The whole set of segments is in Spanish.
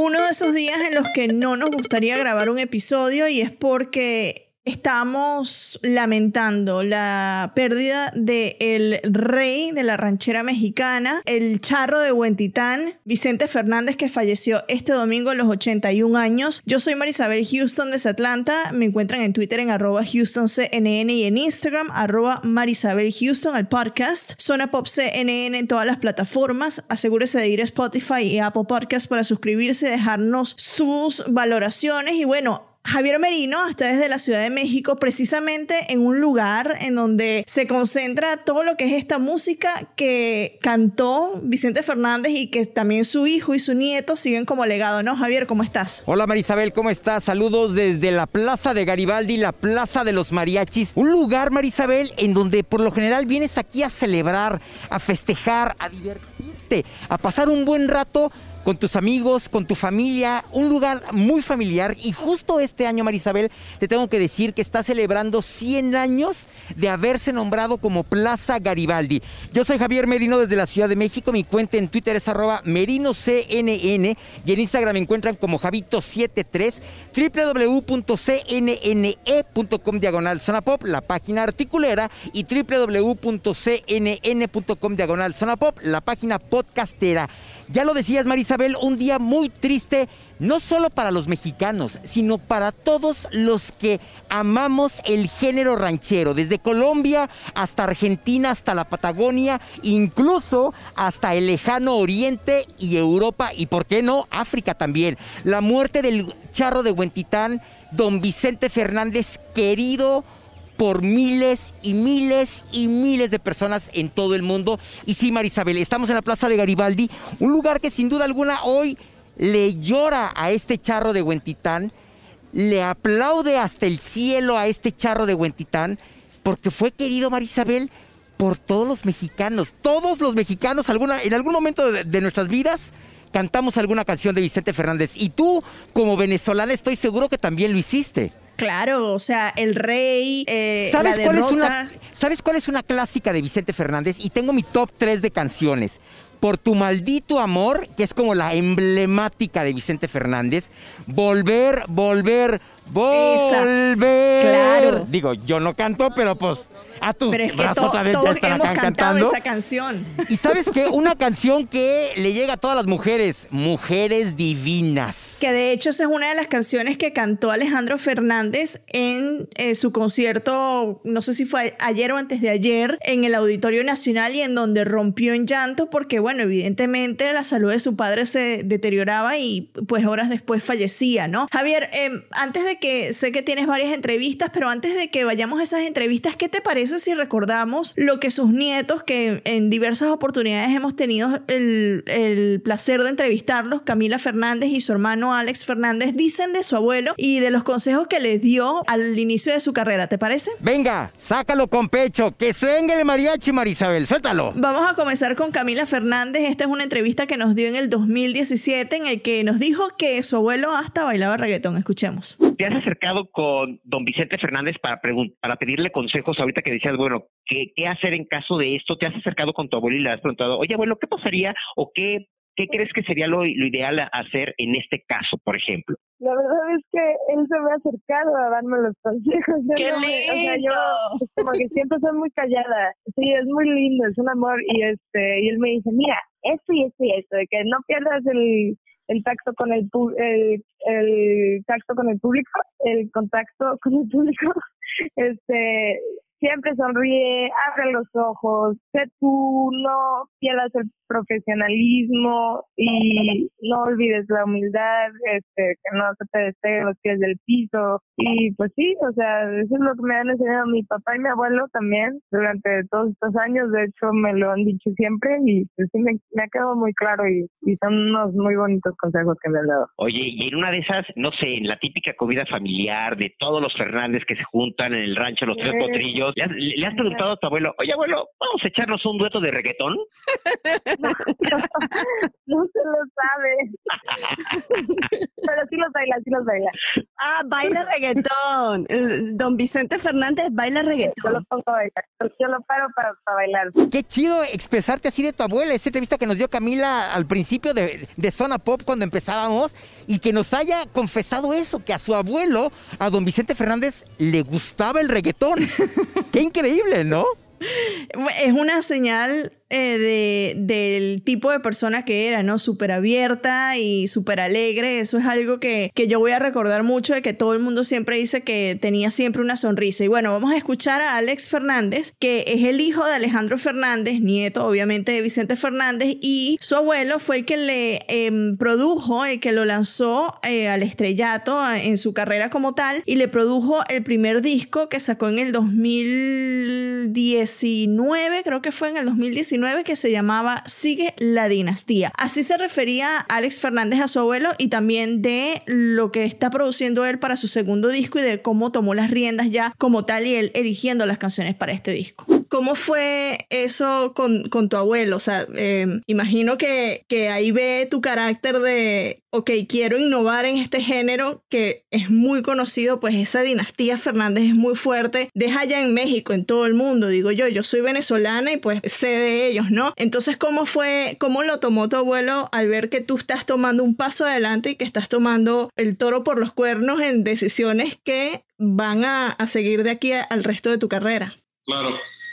Uno de esos días en los que no nos gustaría grabar un episodio y es porque estamos lamentando la pérdida del el rey de la ranchera mexicana, el charro de Huentitán, Vicente Fernández, que falleció este domingo a los 81 años. Yo soy Marisabel Houston de Atlanta. Me encuentran en Twitter en arroba HoustonCNN y en Instagram arroba Marisabel Houston, el podcast. Zona Pop CNN en todas las plataformas. Asegúrese de ir a Spotify y Apple Podcast para suscribirse, dejarnos sus valoraciones y bueno, Javier Merino hasta desde la Ciudad de México, precisamente en un lugar en donde se concentra todo lo que es esta música que cantó Vicente Fernández y que también su hijo y su nieto siguen como legado, ¿no? Javier, ¿cómo estás? Hola Marisabel, ¿cómo estás? Saludos desde la Plaza de Garibaldi, la Plaza de los Mariachis. Un lugar, Marisabel, en donde por lo general vienes aquí a celebrar, a festejar, a divertirte, a pasar un buen rato con tus amigos, con tu familia, un lugar muy familiar. Y justo este año, Marisabel, te tengo que decir que está celebrando 100 años de haberse nombrado como Plaza Garibaldi. Yo soy Javier Merino desde la Ciudad de México. Mi cuenta en Twitter es arroba merinoCNN y en Instagram me encuentran como Javito73, www.cnne.com diagonal zona pop, la página articulera, y www.cnn.com diagonal zona pop, la página podcastera. Ya lo decías, Un día muy triste, no solo para los mexicanos, sino para todos los que amamos el género ranchero, desde Colombia hasta Argentina, hasta la Patagonia, incluso hasta el lejano Oriente y Europa, y por qué no, África también. La muerte del charro de Huentitán, don Vicente Fernández, querido por miles y miles y miles de personas en todo el mundo. Y sí, Marisabel, estamos en la Plaza de Garibaldi, un lugar que sin duda alguna hoy le llora a este charro de Huentitán, le aplaude hasta el cielo a este charro de Huentitán, porque fue querido, Marisabel, por todos los mexicanos. Todos los mexicanos, en algún momento de, de nuestras vidas, cantamos alguna canción de Vicente Fernández. Y tú, como venezolana, estoy seguro que también lo hiciste. Claro, o sea, el rey, eh, ¿Sabes, la cuál es una, ¿Sabes cuál es una clásica de Vicente Fernández? Y tengo mi top 3 de canciones. Por tu maldito amor, que es como la emblemática de Vicente Fernández. Volver, volver, volver. claro. Digo, yo no canto, pero pues a tu Pero es que brazo otra vez ya hemos cantando. esa canción. Y sabes qué? Una canción que le llega a todas las mujeres, mujeres divinas. Que de hecho esa es una de las canciones que cantó Alejandro Fernández en eh, su concierto, no sé si fue ayer o antes de ayer, en el Auditorio Nacional y en donde rompió en llanto porque, bueno, evidentemente la salud de su padre se deterioraba y pues horas después fallecía, ¿no? Javier, eh, antes de que, sé que tienes varias entrevistas, pero antes de que vayamos a esas entrevistas, ¿qué te parece si recordamos lo que sus nietos, que en diversas oportunidades hemos tenido el, el placer de entrevistarlos, Camila Fernández y su hermano Alex Fernández, dicen de su abuelo y de los consejos que les dio al inicio de su carrera? ¿Te parece? Venga, sácalo con pecho, que se venga el mariachi, Marisabel, suéltalo. Vamos a comenzar con Camila Fernández. Esta es una entrevista que nos dio en el 2017 en el que nos dijo que su abuelo hasta bailaba reggaetón. Escuchemos. ¿Te has acercado con don Vicente Fernández para, para pedirle consejos ahorita que decías, bueno, ¿qué, ¿qué hacer en caso de esto? ¿Te has acercado con tu abuelo y le has preguntado, oye, abuelo, ¿qué pasaría o qué, qué crees que sería lo, lo ideal hacer en este caso, por ejemplo? La verdad es que él se me ha acercado a darme los consejos. Yo ¡Qué no me- O sea, lindo! yo pues, como que siempre soy muy callada. Sí, es muy lindo, es un amor. Y este y él me dice, mira, esto y esto y esto, de que no pierdas el, el tacto con el, pu- el, el tacto con el público, el contacto con el público. Este siempre sonríe, abre los ojos, sé tú, no pierdas el profesionalismo y no olvides la humildad, este, que no se te despeguen los pies del piso. Y pues sí, o sea, eso es lo que me han enseñado mi papá y mi abuelo también durante todos estos años. De hecho, me lo han dicho siempre y pues sí, me, ha quedado muy claro y, son unos muy bonitos consejos que me han dado. Oye, y en una de esas, no sé, en la típica comida familiar de todos los Fernández que se juntan en el rancho, los tres potrillos, ¿le has, preguntado a tu abuelo, oye abuelo, vamos a echarnos un dueto de reggaetón? no, se lo sabe. Pero sí los baila, sí los baila. Ah, baila reggaetón. Don Vicente Fernández baila reggaetón. Yo lo pongo a bailar. Yo lo paro para, bailar. Qué chido expresarte así de tu abuela. Esa entrevista que nos dio Camila al principio de, de Zona Pop cuando empezábamos y que nos haya confesado eso, que a su abuelo, a don Vicente Fernández, le gustaba el reggaetón. Qué increíble, ¿no? Es una señal eh, de, del tipo de persona que era, ¿no? Súper abierta y súper alegre. Eso es algo que, que, yo voy a recordar mucho, de que todo el mundo siempre dice que tenía siempre una sonrisa. Y bueno, vamos a escuchar a Alex Fernández, que es el hijo de Alejandro Fernández, nieto obviamente de Vicente Fernández, y su abuelo fue el que le em, produjo, el que lo lanzó eh, al estrellato en su carrera como tal, y le produjo el primer disco que sacó en el 2019, creo que fue en el 2019 que se llamaba Sigue la dinastía. Así se refería Alex Fernández a su abuelo y también de lo que está produciendo él para su segundo disco y de cómo tomó las riendas ya como tal y él eligiendo las canciones para este disco. ¿Cómo fue eso con, con tu abuelo? O sea, em, imagino que, que ahí ve tu carácter de, ok, quiero innovar en este género que es muy conocido, pues esa dinastía Fernández es muy fuerte, deja ya en México, en todo el mundo, digo yo, yo soy venezolana y pues sé de ellos, ¿no? Entonces, ¿cómo fue, cómo lo tomó tu abuelo al ver que tú estás tomando un paso adelante y que estás tomando el toro por los cuernos en decisiones que van a, a seguir de aquí al resto de tu carrera? Claro.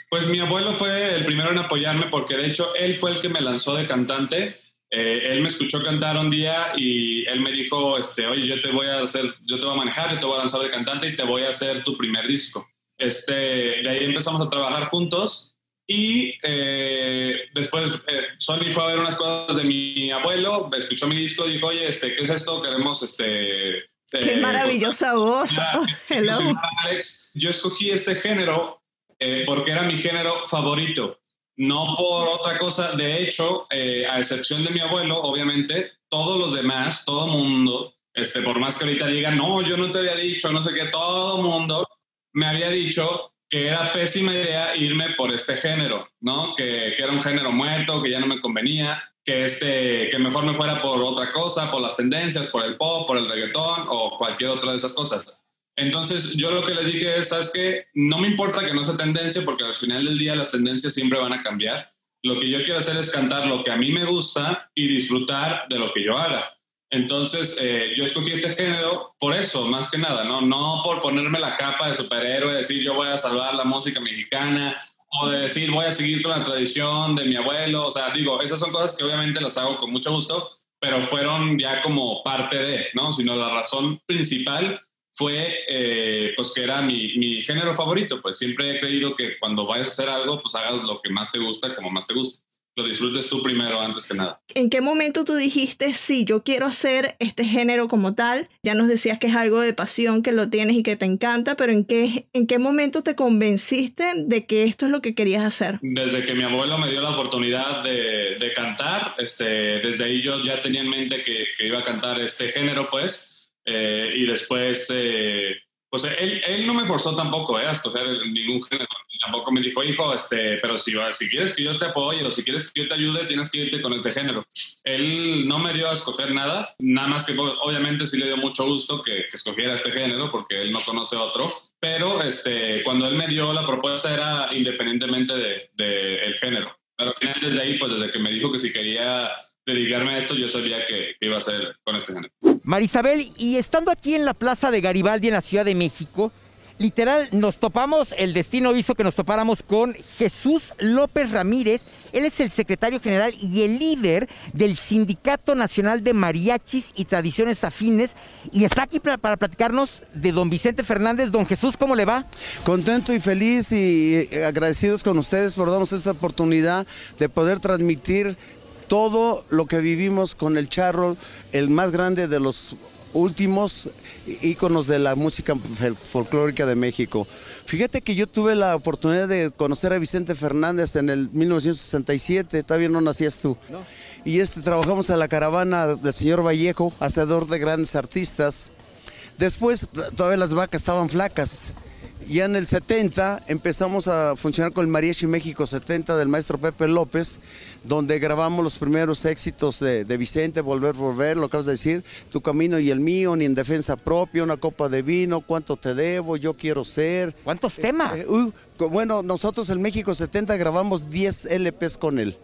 Pues mi abuelo fue el primero en apoyarme porque de hecho él fue el que me lanzó de cantante. Eh, él me escuchó cantar un día y él me dijo, este, oye, yo te voy a hacer, yo te voy a manejar, yo te voy a lanzar de cantante y te voy a hacer tu primer disco. Este, de ahí empezamos a trabajar juntos y eh, después eh, Sony fue a ver unas cosas de mi abuelo, escuchó mi disco, dijo, oye, este, ¿qué es esto? Queremos este... Qué maravillosa voz. Alex, yo escogí este género eh, porque era mi género favorito, no por otra cosa. De hecho, eh, a excepción de mi abuelo, obviamente, todos los demás, todo mundo, este, por más que ahorita digan, no, yo no te había dicho, no sé qué, todo mundo me había dicho que era pésima idea irme por este género, ¿no? Que, que, era un género muerto, que ya no me convenía, que, este, que mejor me fuera por otra cosa, por las tendencias, por el pop, por el reggaetón o cualquier otra de esas cosas. Entonces, yo lo que les dije es, ¿sabes qué? No me importa que no sea tendencia, porque al final del día las tendencias siempre van a cambiar. Lo que yo quiero hacer es cantar lo que a mí me gusta y disfrutar de lo que yo haga. Entonces, eh, yo escogí este género por eso, más que nada, ¿no? No por ponerme la capa de superhéroe, decir yo voy a salvar la música mexicana o de decir voy a seguir con la tradición de mi abuelo. O sea, digo, esas son cosas que obviamente las hago con mucho gusto, pero fueron ya como parte de, ¿no? Sino la razón principal fue eh, pues que era mi, mi, género favorito, pues siempre he creído que cuando vayas a hacer algo, pues hagas lo que más te gusta, como más te gusta. Lo disfrutes tú primero antes que nada. ¿En qué momento tú dijiste, sí, yo quiero hacer este género como tal? Ya nos decías que es algo de pasión, que lo tienes y que te encanta, pero ¿en qué, en qué momento te convenciste de que esto es lo que querías hacer? Desde que mi abuelo me dio la oportunidad de, de cantar, este, desde ahí yo ya tenía en mente que, que iba a cantar este género, pues eh, y después, eh, pues él, él, no me forzó tampoco eh, a escoger ningún género. Tampoco me dijo, hijo, este, pero si, si quieres que yo te apoye o si quieres que yo te ayude, tienes que irte con este género. Él no me dio a escoger nada, nada más que pues, obviamente sí le dio mucho gusto que, que escogiera este género porque él no conoce otro. Pero este, cuando él me dio la propuesta era independientemente del de, el género. Pero desde ahí, pues desde que me dijo que si quería dedicarme a esto, yo sabía que, iba a ser con este género. Marisabel, y estando aquí en la Plaza de Garibaldi en la Ciudad de México, literal, nos topamos, el destino hizo que nos topáramos con Jesús López Ramírez. Él es el secretario general y el líder del Sindicato Nacional de Mariachis y Tradiciones Afines. Y está aquí para, para platicarnos de don Vicente Fernández. Don Jesús, ¿cómo le va? Contento y feliz y eh, agradecidos con ustedes por darnos esta oportunidad de poder transmitir todo lo que vivimos con el charro, el más grande de los últimos íconos de la música folclórica de México. Fíjate que yo tuve la oportunidad de conocer a Vicente Fernández en el 1967, todavía no nacías tú. Y este trabajamos en la caravana del señor Vallejo, hacedor de grandes artistas. Después todavía las vacas estaban flacas. Ya en el 70 empezamos a funcionar con el Mariachi México 70 del maestro Pepe López, donde grabamos los primeros éxitos de, de Vicente, Volver, Volver, lo acabas de decir, Tu Camino y el Mío, Ni en Defensa Propia, Una Copa de Vino, Cuánto Te Debo, Yo Quiero Ser. ¿Cuántos temas? Eh, co- bueno, nosotros en México 70 grabamos 10 LPs con él.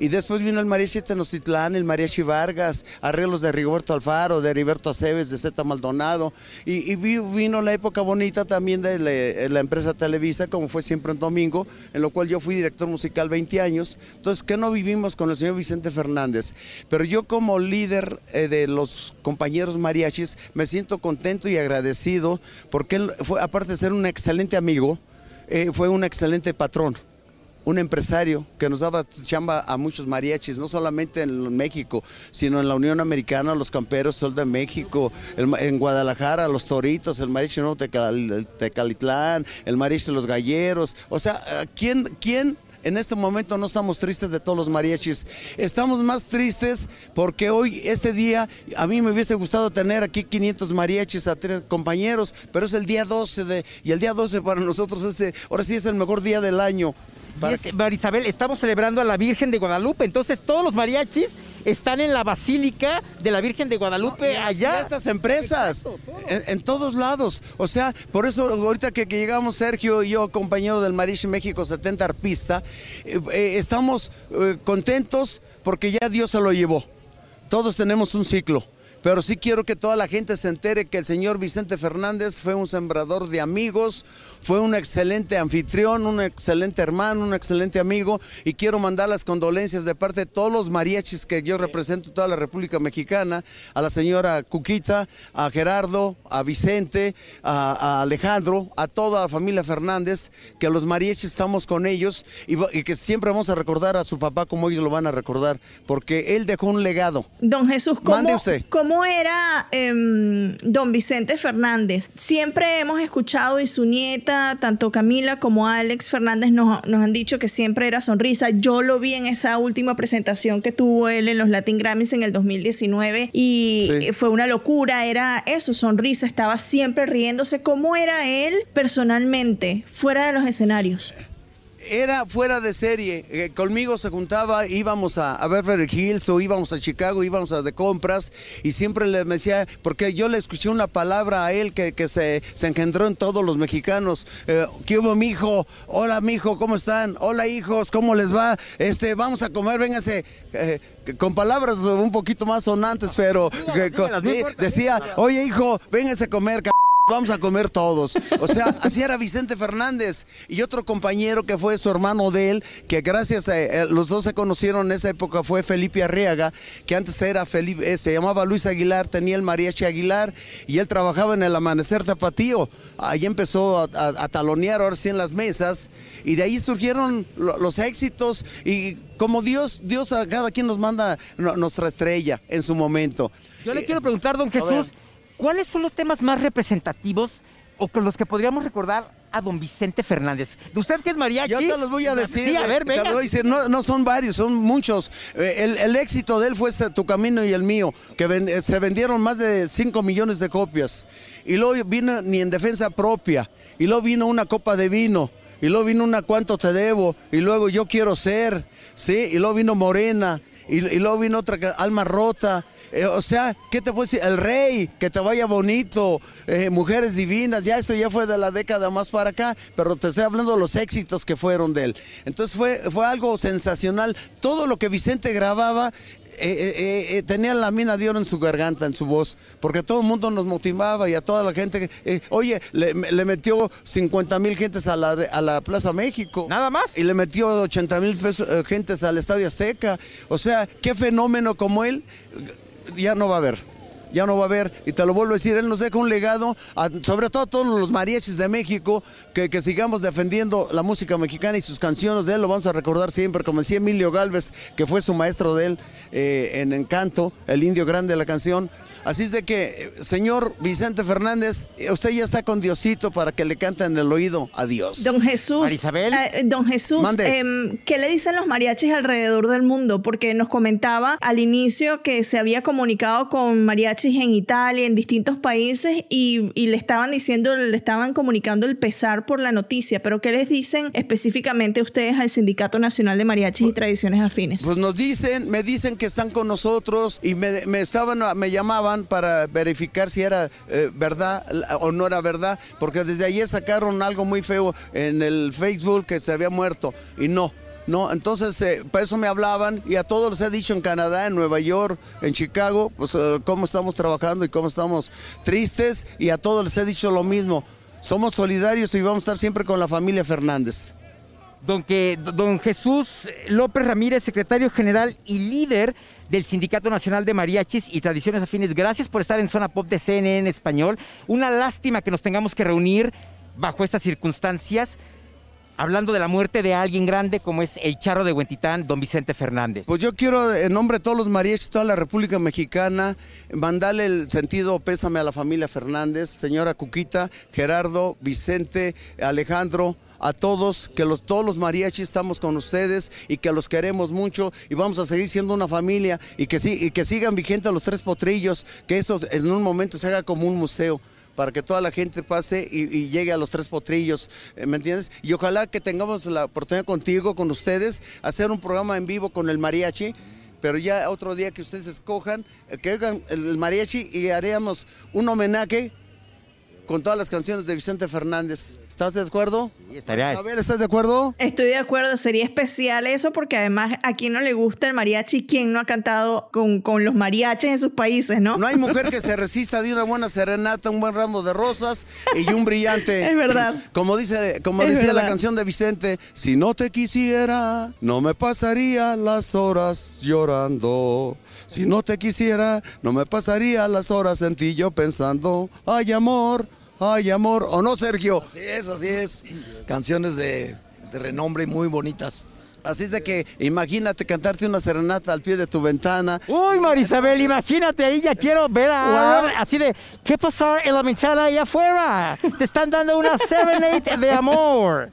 Y después vino el mariachi Tenochtitlán, el mariachi Vargas, arreglos de Rigoberto Alfaro, de Heriberto Aceves, de Zeta Maldonado. Y, y vi- vino la época bonita también de la, la empresa Televisa, como fue siempre en domingo, en lo cual yo fui director musical 20 años. Entonces, ¿qué no vivimos con el señor Vicente Fernández? Pero yo como líder eh, de los compañeros mariachis, me siento contento y agradecido porque él fue, aparte de ser un excelente amigo, eh, fue un excelente patrón un empresario que nos daba chamba a muchos mariachis, no solamente en México, sino en la Unión Americana, los camperos, Sol de México, en Guadalajara, los toritos, el mariachi Nuevo Tecal- el Tecalitlán, el mariachi de los galleros. O sea, ¿a ¿quién, quién en este momento no estamos tristes de todos los mariachis. Estamos más tristes porque hoy, este día, a mí me hubiese gustado tener aquí 500 mariachis a tres compañeros, pero es el día 12 de, y el día 12 para nosotros ese, ahora sí es el mejor día del año. Y Para es- Marisabel, estamos celebrando a la Virgen de Guadalupe. Entonces, todos los mariachis están en la Basílica de la Virgen de Guadalupe las allá. fiestas, empresas, en, en todos lados. O sea, por eso ahorita que, que llegamos Sergio y yo, compañero del Mariachi México 70 arpista, eh, eh, estamos eh, contentos porque ya Dios se lo llevó. Todos tenemos un ciclo. Pero sí quiero que toda la gente se entere que el señor Vicente Fernández fue un sembrador de amigos, fue un excelente anfitrión, un excelente hermano, un excelente amigo y quiero mandar las condolencias de parte de todos los mariachis que yo represento toda la República Mexicana, a la señora Cuquita, a Gerardo, a Vicente, a, a Alejandro, a toda la familia Fernández, que los mariachis estamos con ellos y, que siempre vamos a recordar a su papá como ellos lo van a recordar, porque él dejó un legado. Don Jesús, ¿cómo, Mande usted. cómo era em, don Vicente Fernández? Siempre hemos escuchado y su nieta, tanto Camila como Alex Fernández, nos, nos han dicho que siempre era sonrisa. Yo lo vi en esa última presentación que tuvo él en los Latin Grammys en el 2019 y Sí. fue una locura. Era eso, sonrisa, estaba siempre riéndose. ¿Cómo era él personalmente, fuera de los escenarios? Era fuera de serie. Eh, conmigo se juntaba, íbamos a, a Beverly Hills o íbamos a Chicago, íbamos a de compras y siempre le decía, porque yo le escuché una palabra a él que, que se, se engendró en todos los mexicanos. Eh, ¿Qué hubo, mijo? Hola, mijo, ¿cómo están? Hola, hijos, ¿cómo les va? Este, vamos a comer, véngase. Eh, con palabras un poquito más sonantes, pero dígalas, no eh, importa. decía, oye, hijo, véngase a comer, Vamos a comer todos. O sea, así era Vicente Fernández. Y otro compañero que fue su hermano de él, que gracias a eh, los dos se conocieron en esa época, fue Felipe Arriaga, que antes era Felipe, eh, se llamaba Luis Aguilar, tenía el mariachi Aguilar, y él trabajaba en el Amanecer Tapatío. Ahí empezó a, a- a talonear ahora sí en las mesas, y de ahí surgieron lo- los éxitos, y como Dios, Dios a cada quien nos manda nuestra estrella en su momento. Yo le Eh, quiero preguntar, don. Jesús, ¿cuáles son los temas más representativos o con los que podríamos recordar a don Vicente Fernández? ¿De usted que es mariachi? Yo te los voy a decir. Sí, a ver, te venga. los voy a decir. No, no son varios, son muchos. Eh, el, el éxito de él fue Tu Camino y el Mío, que ven- eh, se vendieron más de 5 millones de copias. Y luego vino Ni en Defensa Propia. Y luego vino Una Copa de Vino. Y luego vino Una Cuánto Te Debo. Y luego Yo Quiero Ser. ¿sí? Y luego vino Morena. Y, y luego vino otra, que- Alma Rota. Eh, o sea, ¿qué te puedo decir? El Rey, que te vaya bonito, eh, Mujeres Divinas, ya esto ya fue de la década más para acá, pero te estoy hablando de los éxitos que fueron de él. Entonces fue, fue algo sensacional. Todo lo que Vicente grababa eh, eh, tenía la mina de oro en su garganta, en su voz, porque todo el mundo nos motivaba y a toda la gente. oye, le, metió 50 mil gentes a la, a la Plaza México. ¿Nada más? Y le metió 80 mil gentes al Estadio Azteca. O sea, qué fenómeno como él ya no va a haber ya no va a haber. Y te lo vuelvo a decir, él nos deja un legado, sobre todo a todos los mariachis de México, que, que, sigamos defendiendo la música mexicana y sus canciones de él, lo vamos a recordar siempre, como decía Emilio Galvez, que fue su maestro de él eh, en Encanto, el indio grande de la canción. Así es de que, señor Vicente Fernández, usted ya está con Diosito para que le canten en el oído a Dios. Don Jesús, Isabel. Eh, don Jesús, eh, ¿qué le dicen los mariachis alrededor del mundo? Porque nos comentaba al inicio que se había comunicado con mariachis en Italia, en distintos países, y, y le estaban diciendo, le estaban comunicando el pesar por la noticia. Pero ¿qué les dicen específicamente ustedes al Sindicato Nacional de Mariachis y Tradiciones Afines? Pues nos dicen, me dicen que están con nosotros y me, me estaban, me llamaban para verificar si era eh, verdad o no era verdad, porque desde ayer sacaron algo muy feo en el Facebook que se había muerto y no. No, entonces eh, para eso me hablaban y a todos les he dicho en Canadá, en Nueva York, en Chicago, pues eh, cómo estamos trabajando y cómo estamos tristes y a todos les he dicho lo mismo. Somos solidarios y vamos a estar siempre con la familia Fernández. Don, que, don Jesús López Ramírez, secretario general y líder del Sindicato Nacional de Mariachis y Tradiciones Afines. Gracias por estar en Zona Pop de CNN español. Una lástima que nos tengamos que reunir bajo estas circunstancias hablando de la muerte de alguien grande como es el charro de Huentitán, don Vicente Fernández. Pues yo quiero, en nombre de todos los mariachis, toda la República Mexicana, mandarle el sentido pésame a la familia Fernández, señora Cuquita, Gerardo, Vicente, Alejandro, a todos, que los, todos los mariachis estamos con ustedes y que los queremos mucho y vamos a seguir siendo una familia y que, y que sigan vigentes los tres potrillos, que eso en un momento se haga como un museo para que toda la gente pase y, llegue a los tres potrillos, eh, ¿me entiendes? Y ojalá que tengamos la oportunidad contigo, con ustedes, hacer un programa en vivo con el mariachi, pero ya otro día que ustedes escojan, eh, que hagan el mariachi y haríamos un homenaje con todas las canciones de Vicente Fernández. ¿Estás de acuerdo? Sí, estaría. A ver, ¿estás de acuerdo? Estoy de acuerdo, sería especial eso porque además a quien no le gusta el mariachi, ¿quién no ha cantado con, con los mariachis en sus países, no? No hay mujer que se resista de una buena serenata, un buen ramo de rosas y un brillante. es verdad. Como dice, como decía la canción de Vicente, si no te quisiera, no me pasaría las horas llorando. Si no te quisiera, no me pasaría las horas en ti yo pensando, ay amor, Ay, amor, ¿o no, Sergio? Así es, así es. Canciones de, renombre y muy bonitas. Así es de que imagínate cantarte una serenata al pie de tu ventana. Uy, Marisabel, imagínate ahí, ya quiero ver a... Así de, ¿qué pasó en la ventana ahí afuera? Te están dando una serenade de amor.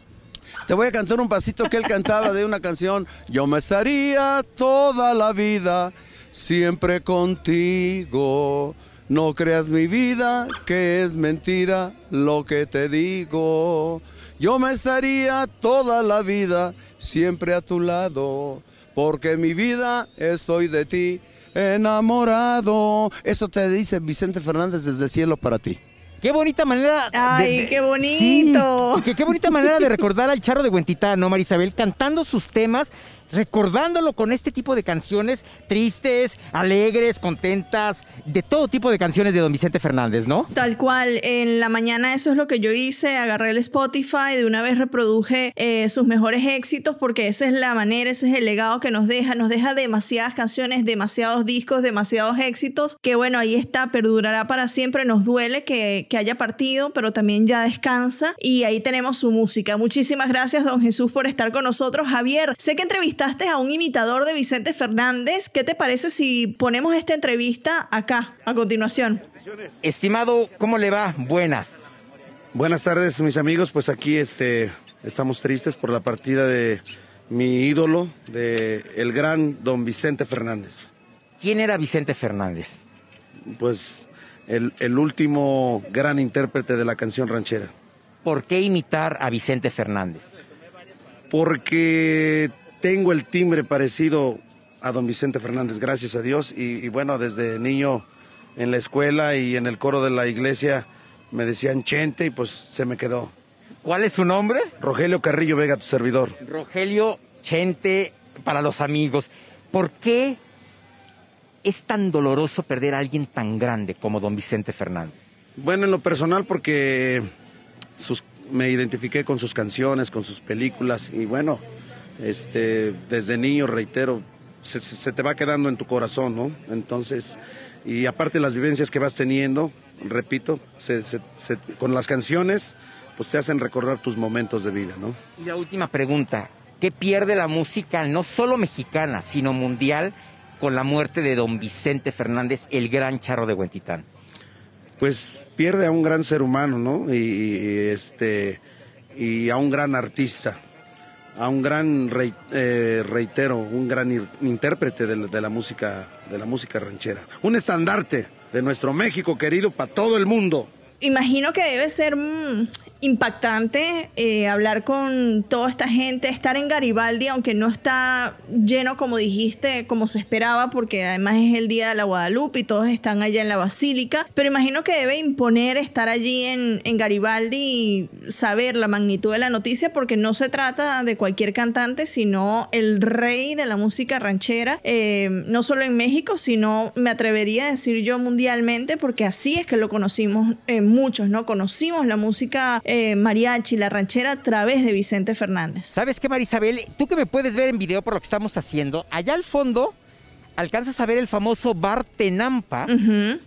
Te voy a cantar un pasito que él cantaba de una canción. Yo me estaría toda la vida siempre contigo. No creas mi vida, que es mentira lo que te digo. Yo me estaría toda la vida siempre a tu lado, porque mi vida estoy de ti enamorado. Eso te dice Vicente Fernández desde el cielo para ti. Qué bonita manera. ¡Ay, qué bonito! qué, bonita manera de recordar al charro de Huentitán, ¿no, Marisabel? Cantando sus temas recordándolo con este tipo de canciones tristes, alegres, contentas, de todo tipo de canciones de don Vicente Fernández, ¿no? Tal cual, en la mañana eso es lo que yo hice, agarré el Spotify, de una vez reproduje eh, sus mejores éxitos porque esa es la manera, ese es el legado que nos deja, nos deja demasiadas canciones, demasiados discos, demasiados éxitos, que bueno, ahí está, perdurará para siempre, nos duele que, que haya partido, pero también ya descansa y ahí tenemos su música. Muchísimas gracias, don Jesús, por estar con nosotros. Javier, sé que entrevistaste a un imitador de Vicente Fernández. ¿Qué te parece si ponemos esta entrevista acá, a continuación? Estimado, ¿cómo le va? Buenas. Buenas tardes, mis amigos. Pues aquí este, estamos tristes por la partida de mi ídolo, de el gran don Vicente Fernández. ¿Quién era Vicente Fernández? Pues el, el último gran intérprete de la canción ranchera. ¿Por qué imitar a Vicente Fernández? Porque tengo el timbre parecido a don Vicente Fernández, gracias a Dios. Y, bueno, desde niño en la escuela y en el coro de la iglesia me decían Chente y pues se me quedó. ¿Cuál es su nombre? Rogelio Carrillo Vega, tu servidor. Rogelio Chente para los amigos. ¿Por qué es tan doloroso perder a alguien tan grande como don Vicente Fernández? Bueno, en lo personal porque sus, me identifiqué con sus canciones, con sus películas y bueno, este, desde niño, reitero, se, se te va quedando en tu corazón, ¿no? Entonces, y aparte las vivencias que vas teniendo, repito, se, se, con las canciones, pues te hacen recordar tus momentos de vida, ¿no? Y la última pregunta, ¿qué pierde la música, no solo mexicana, sino mundial, con la muerte de don Vicente Fernández, el gran charro de Huentitán? Pues pierde a un gran ser humano, ¿no? Y, y este, y a un gran artista a un gran eh, reitero, un gran intérprete de la, música de la música ranchera, un estandarte de nuestro México querido para todo el mundo. Imagino que debe ser mm, impactante eh, hablar con toda esta gente, estar en Garibaldi, aunque no está lleno como dijiste, como se esperaba, porque además es el día de la Guadalupe y todos están allá en la Basílica, pero imagino que debe imponer estar allí en, Garibaldi y saber la magnitud de la noticia, porque no se trata de cualquier cantante, sino el rey de la música ranchera, eh, no solo en México, sino me atrevería a decir yo mundialmente, porque así es que lo conocimos eh, muchos, ¿no? Conocimos la música eh, mariachi, la ranchera a través de Vicente Fernández. ¿Sabes qué, Marisabel? Tú que me puedes ver en video por lo que estamos haciendo, allá al fondo alcanzas a ver el famoso Bar Tenampa.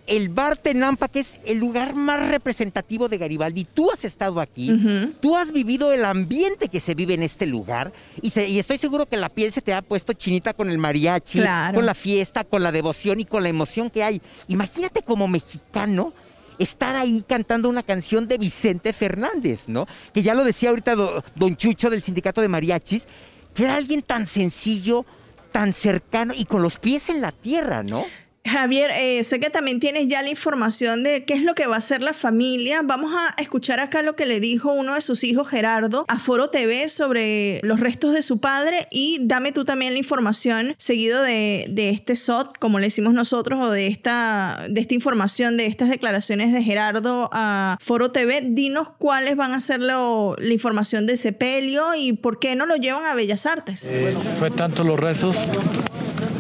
El Bar Tenampa, que es el lugar más representativo de Garibaldi. Tú has estado aquí, tú has vivido el ambiente que se vive en este lugar y, y, estoy seguro que la piel se te ha puesto chinita con el mariachi, con la fiesta, con la devoción y con la emoción que hay. Imagínate como mexicano estar ahí cantando una canción de Vicente Fernández, ¿no? Que ya lo decía ahorita don Chucho del Sindicato de Mariachis, que era alguien tan sencillo, tan cercano y con los pies en la tierra, ¿no? Javier, eh, sé que también tienes ya la información de qué es lo que va a hacer la familia. Vamos a escuchar acá lo que le dijo uno de sus hijos, Gerardo, a Foro TV sobre los restos de su padre y dame tú también la información seguido de, este SOT, como le decimos nosotros, o de esta, de esta información, de estas declaraciones de Gerardo a Foro TV. Dinos cuáles van a ser la información de sepelio y por qué no lo llevan a Bellas Artes. Eh, fue tanto los rezos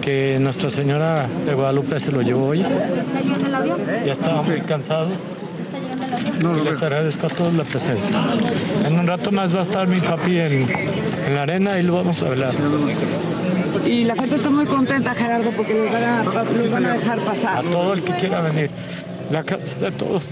que Nuestra Señora de Guadalupe se lo llevó hoy. Ya estaba muy cansado. No, les agradezco a todos la presencia. En un rato más va a estar mi papi en, en la arena y lo vamos a hablar. Y la gente está muy contenta, Gerardo, porque los van a, van a dejar pasar. A todo el que quiera venir. La casa es de todos.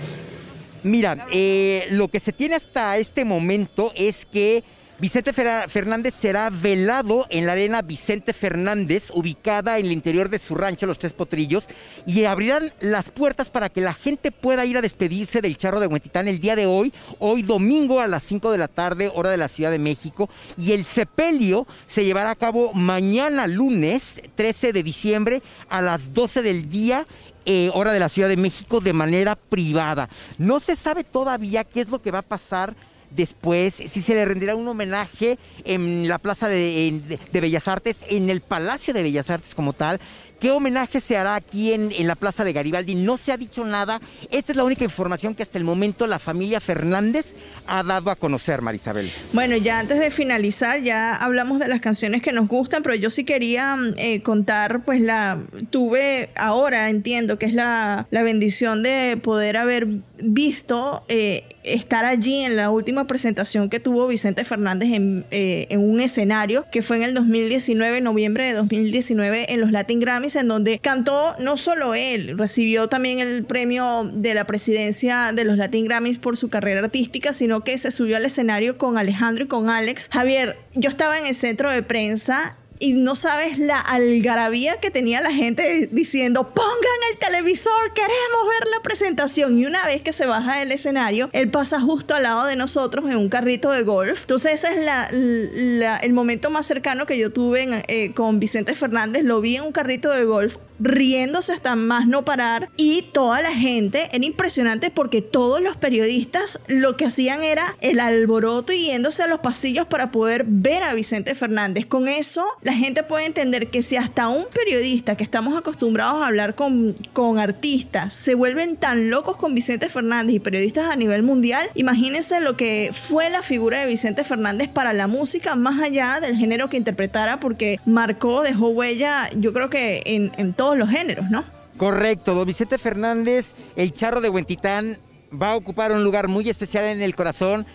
Mira, eh, lo que se tiene hasta este momento es que Vicente Fernández será velado en la arena Vicente Fernández, ubicada en el interior de su rancho Los Tres Potrillos, y abrirán las puertas para que la gente pueda ir a despedirse del charro de Huentitán el día de hoy, hoy domingo a las 5 de la tarde, hora de la Ciudad de México, y el sepelio se llevará a cabo mañana lunes 13 de diciembre a las 12 del día eh, hora de la Ciudad de México de manera privada. No se sabe todavía qué es lo que va a pasar después, si se le rendirá un homenaje en la Plaza de, Bellas Artes, en el Palacio de Bellas Artes como tal. ¿Qué homenaje se hará aquí en, en, la Plaza de Garibaldi? No se ha dicho nada. Esta es la única información que hasta el momento la familia Fernández ha dado a conocer, Marisabel. Bueno, ya antes de finalizar, ya hablamos de las canciones que nos gustan, pero yo sí quería eh, contar, pues la tuve ahora, entiendo que es la, la bendición de poder haber visto eh, estar allí en la última presentación que tuvo Vicente Fernández en, eh, un escenario que fue en el 2019, noviembre de 2019 en los Latin Grammys, en donde cantó no solo él, recibió también el premio de la presidencia de los Latin Grammys por su carrera artística, sino que se subió al escenario con Alejandro y con Alex. Javier, yo estaba en el centro de prensa y no sabes la algarabía que tenía la gente diciendo, pongan el televisor, queremos ver la presentación. Y una vez que se baja del escenario, él pasa justo al lado de nosotros en un carrito de golf. Entonces ese es la, el momento más cercano que yo tuve eh, con Vicente Fernández. Lo vi en un carrito de golf riéndose hasta más no parar y toda la gente era impresionante porque todos los periodistas lo que hacían era el alboroto y yéndose a los pasillos para poder ver a Vicente Fernández. Con eso la gente puede entender que si hasta un periodista que estamos acostumbrados a hablar con, con artistas se vuelven tan locos con Vicente Fernández y periodistas a nivel mundial, imagínense lo que fue la figura de Vicente Fernández para la música más allá del género que interpretara porque marcó, dejó huella, yo creo que en, en todo los géneros, ¿no? Correcto, don Vicente Fernández, el charro de Huentitán, va a ocupar un lugar muy especial en el corazón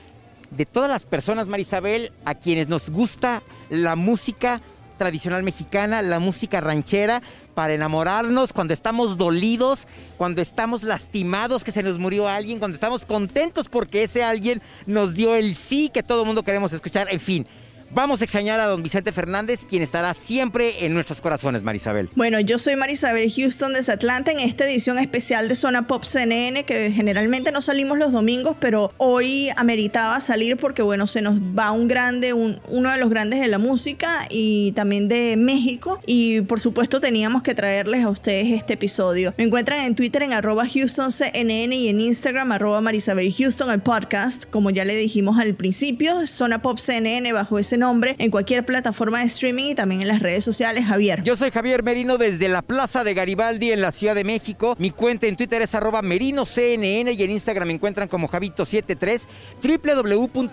de todas las personas, Marisabel, a quienes nos gusta la música tradicional mexicana, la música ranchera, para enamorarnos cuando estamos dolidos, cuando estamos lastimados que se nos murió alguien, cuando estamos contentos porque ese alguien nos dio el sí que todo el mundo queremos escuchar, en fin. Vamos a extrañar a don Vicente Fernández, quien estará siempre en nuestros corazones, Marisabel. Bueno, yo soy Marisabel Houston desde Atlanta en esta edición especial de Zona Pop CNN, que generalmente no salimos los domingos, pero hoy ameritaba salir porque, bueno, se nos va un grande, uno de los grandes de la música y también de México. Y por supuesto teníamos que traerles a ustedes este episodio. Me encuentran en Twitter en arroba HoustonCNN y en Instagram arroba Marisabel Houston, el podcast, como ya le dijimos al principio, Zona Pop CNN bajo ese en cualquier plataforma de streaming y también en las redes sociales, Javier. Yo soy Javier Merino desde la Plaza de Garibaldi en la Ciudad de México. Mi cuenta en Twitter es arroba merinoCNN y en Instagram me encuentran como Javito73, www.cnne.com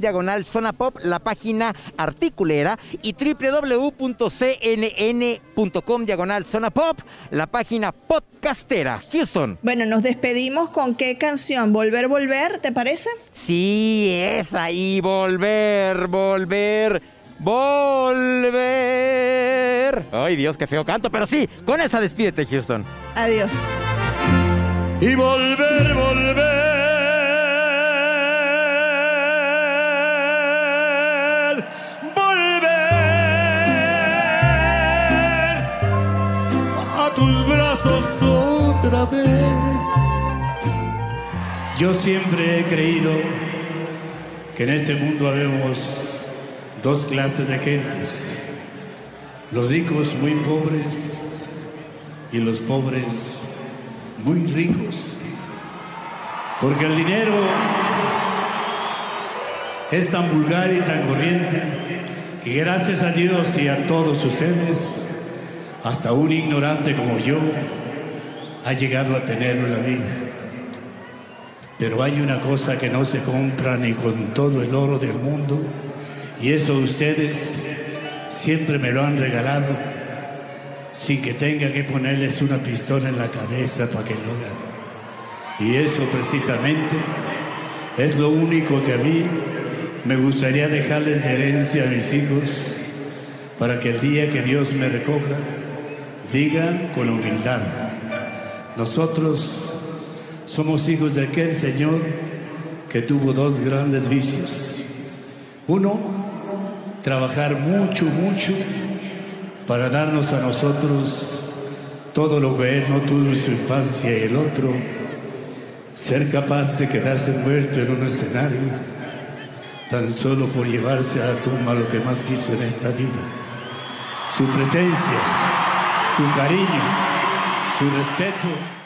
diagonal zona pop, la página articulera y www.cnn.com diagonal zona pop, la página podcastera. Houston. Bueno, nos despedimos con qué canción, Volver, Volver, ¿te parece? Sí, es ahí, volver, volver, volver. Ay, Dios, qué feo canto, pero sí, con esa despídete, Houston. Adiós. Y volver, volver. Volver a tus brazos otra vez. Yo siempre he creído que en este mundo habemos dos clases de gentes, los ricos muy pobres y los pobres muy ricos, porque el dinero es tan vulgar y tan corriente que gracias a Dios y a todos ustedes, hasta un ignorante como yo ha llegado a tener la vida. Pero hay una cosa que no se compra ni con todo el oro del mundo, y eso ustedes siempre me lo han regalado sin que tenga que ponerles una pistola en la cabeza para que lo hagan. Y eso precisamente es lo único que a mí me gustaría dejarles de herencia a mis hijos para que el día que Dios me recoja digan con humildad, nosotros somos hijos de aquel Señor que tuvo dos grandes vicios. Uno, trabajar mucho, mucho para darnos a nosotros todo lo que Él no tuvo en su infancia y el otro, ser capaz de quedarse muerto en un escenario tan solo por llevarse a la tumba lo que más quiso en esta vida. Su presencia, su cariño, su respeto